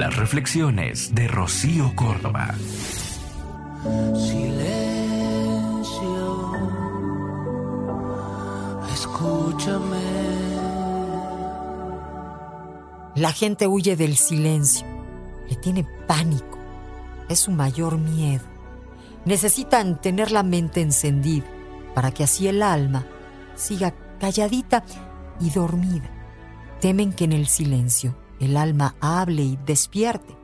Las reflexiones de Rocío Córdoba. Silencio, escúchame. La gente huye del silencio, le tiene pánico, es su mayor miedo. Necesitan tener la mente encendida para que así el alma siga calladita y dormida. Temen que en el silencio el alma hable y despierte,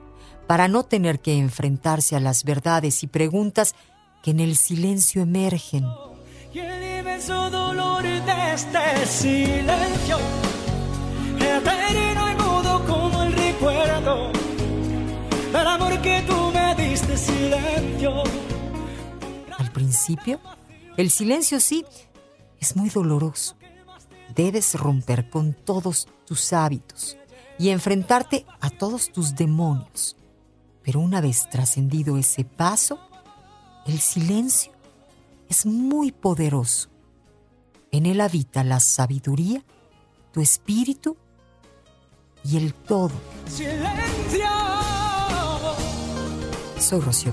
para no tener que enfrentarse a las verdades y preguntas que en el silencio emergen. Y el inmenso dolor de este silencio, eterno y mudo como el recuerdo del amor que tú me diste silencio. Al principio, el silencio sí es muy doloroso. Debes romper con todos tus hábitos y enfrentarte a todos tus demonios. Pero una vez trascendido ese paso, el silencio es muy poderoso. En él habita la sabiduría, tu espíritu y el todo. Silencio, Soy Rocío.